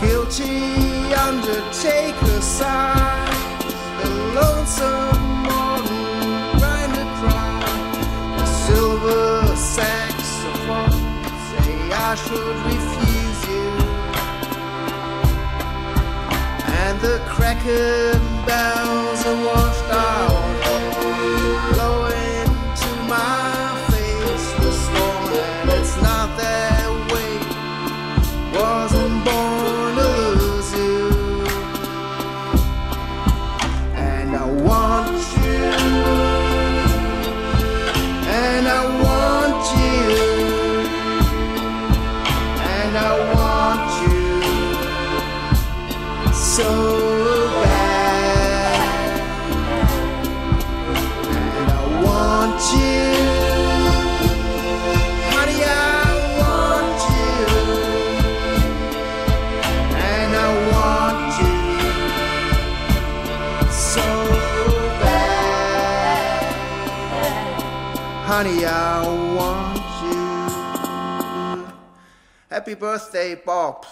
guilty undertaker sigh. The lonesome morning grinder cry. The silver saxophone say I should refuse you. And the cracker bells are want you. Honey, I want you. Happy birthday, Bob.